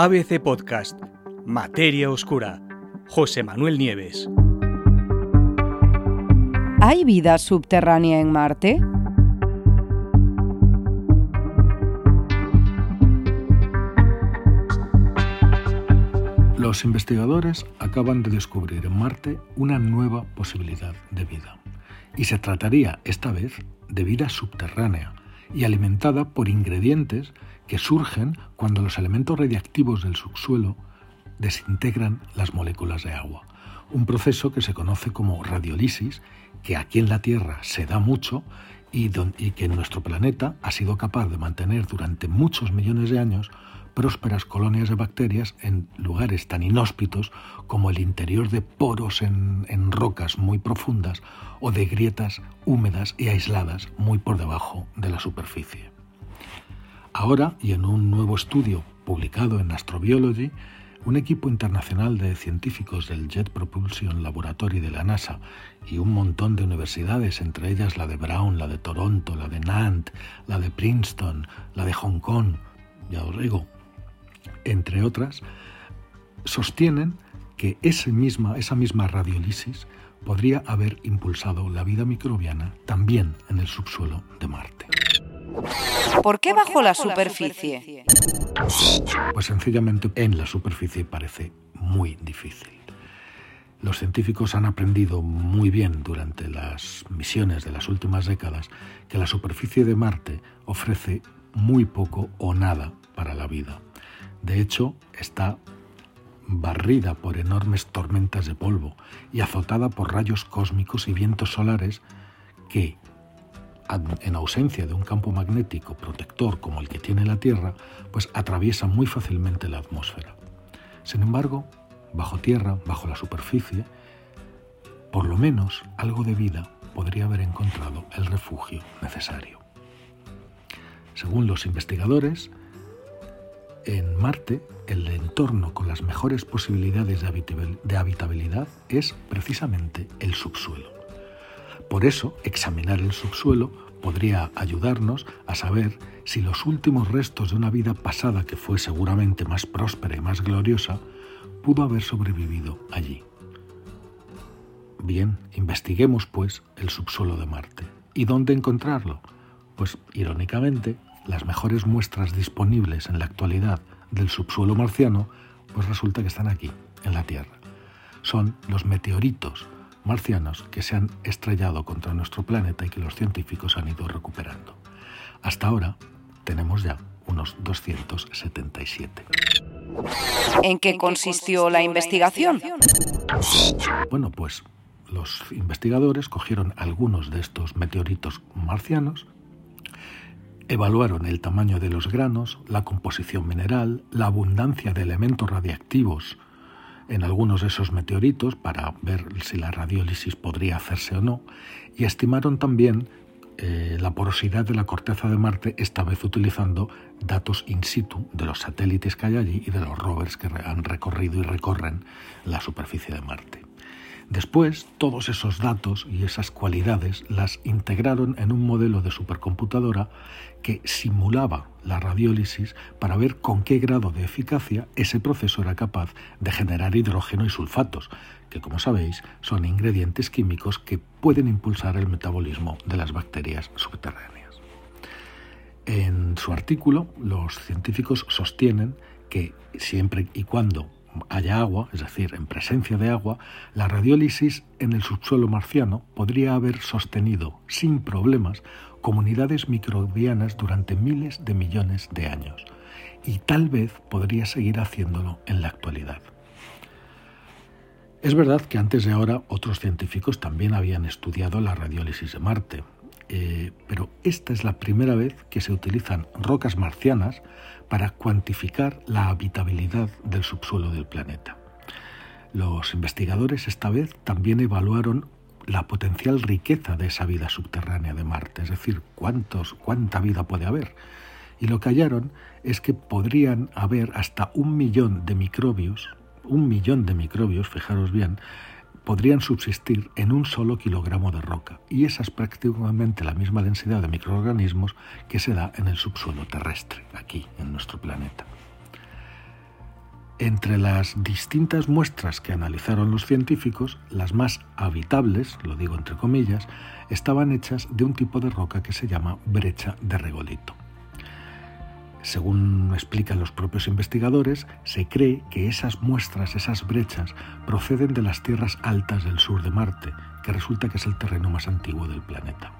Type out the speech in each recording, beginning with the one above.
ABC Podcast, Materia Oscura, José Manuel Nieves. ¿Hay vida subterránea en Marte? Los investigadores acaban de descubrir en Marte una nueva posibilidad de vida. Y se trataría esta vez de vida subterránea y alimentada por ingredientes que surgen cuando los elementos radiactivos del subsuelo desintegran las moléculas de agua. Un proceso que se conoce como radiolisis, que aquí en la Tierra se da mucho y, que nuestro planeta ha sido capaz de mantener durante muchos millones de años prósperas colonias de bacterias en lugares tan inhóspitos como el interior de poros en, en, rocas muy profundas o de grietas húmedas y aisladas muy por debajo de la superficie. Ahora, y en un nuevo estudio publicado en Astrobiology, un equipo internacional de científicos del Jet Propulsion Laboratory de la NASA y un montón de universidades, entre ellas la de Brown, la de Toronto, la de Nantes, la de Princeton, la de Hong Kong, ya os digo, entre otras, sostienen que esa misma, radiolisis podría haber impulsado la vida microbiana también en el subsuelo de Marte. ¿Por qué bajo la superficie? Pues sencillamente en la superficie parece muy difícil. Los científicos han aprendido muy bien durante las misiones de las últimas décadas que la superficie de Marte ofrece muy poco o nada para la vida. De hecho, está barrida por enormes tormentas de polvo y azotada por rayos cósmicos y vientos solares que, en ausencia de un campo magnético protector como el que tiene la Tierra, pues atraviesa muy fácilmente la atmósfera. Sin embargo, bajo tierra, bajo la superficie, por lo menos algo de vida podría haber encontrado el refugio necesario. Según los investigadores, en Marte el entorno con las mejores posibilidades de habitabilidad es precisamente el subsuelo. Por eso, examinar el subsuelo podría ayudarnos a saber si los últimos restos de una vida pasada que fue seguramente más próspera y más gloriosa pudo haber sobrevivido allí. Bien, investiguemos pues el subsuelo de Marte. ¿Y dónde encontrarlo? Pues irónicamente, las mejores muestras disponibles en la actualidad del subsuelo marciano, pues resulta que están aquí, en la Tierra. Son los meteoritos marcianos que se han estrellado contra nuestro planeta y que los científicos han ido recuperando. Hasta ahora tenemos ya unos 277. ¿En qué consistió la investigación? Bueno, pues los investigadores cogieron algunos de estos meteoritos marcianos, evaluaron el tamaño de los granos, la composición mineral, la abundancia de elementos radiactivos en algunos de esos meteoritos para ver si la radiólisis podría hacerse o no, y estimaron también eh, la porosidad de la corteza de Marte, esta vez utilizando datos in situ de los satélites que hay allí y de los rovers que han recorrido y recorren la superficie de Marte. Después, todos esos datos y esas cualidades las integraron en un modelo de supercomputadora que simulaba la radiólisis para ver con qué grado de eficacia ese proceso era capaz de generar hidrógeno y sulfatos, que como sabéis son ingredientes químicos que pueden impulsar el metabolismo de las bacterias subterráneas. En su artículo, los científicos sostienen que siempre y cuando haya agua, es decir, en presencia de agua, la radiólisis en el subsuelo marciano podría haber sostenido sin problemas comunidades microbianas durante miles de millones de años y tal vez podría seguir haciéndolo en la actualidad. Es verdad que antes de ahora otros científicos también habían estudiado la radiólisis de Marte, eh, pero esta es la primera vez que se utilizan rocas marcianas para cuantificar la habitabilidad del subsuelo del planeta. Los investigadores esta vez también evaluaron la potencial riqueza de esa vida subterránea de Marte, es decir, cuántos, cuánta vida puede haber. Y lo que hallaron es que podrían haber hasta un millón de microbios, un millón de microbios, fijaros bien, podrían subsistir en un solo kilogramo de roca, y esa es prácticamente la misma densidad de microorganismos que se da en el subsuelo terrestre, aquí, en nuestro planeta. Entre las distintas muestras que analizaron los científicos, las más habitables, lo digo entre comillas, estaban hechas de un tipo de roca que se llama brecha de regolito. Según explican los propios investigadores, se cree que esas muestras, esas brechas, proceden de las tierras altas del sur de Marte, que resulta que es el terreno más antiguo del planeta.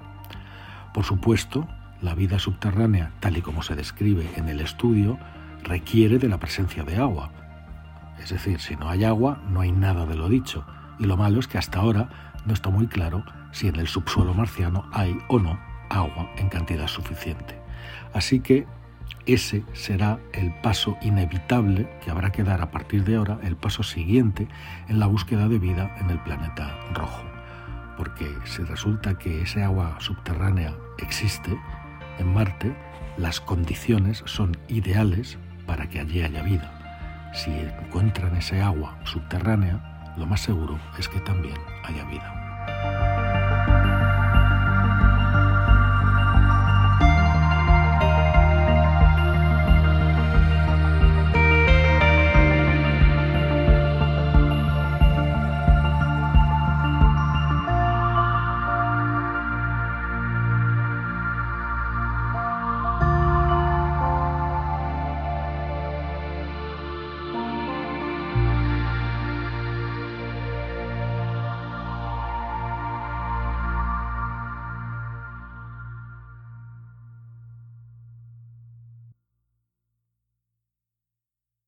Por supuesto, la vida subterránea, tal y como se describe en el estudio, requiere de la presencia de agua, es decir, si no hay agua, no hay nada de lo dicho. Y lo malo es que hasta ahora no está muy claro si en el subsuelo marciano hay o no agua en cantidad suficiente. Así que ese será el paso inevitable que habrá que dar a partir de ahora, el paso siguiente en la búsqueda de vida en el planeta rojo. Porque si resulta que ese agua subterránea existe en Marte, las condiciones son ideales para que allí haya vida si encuentran ese agua subterránea, lo más seguro es que también haya vida.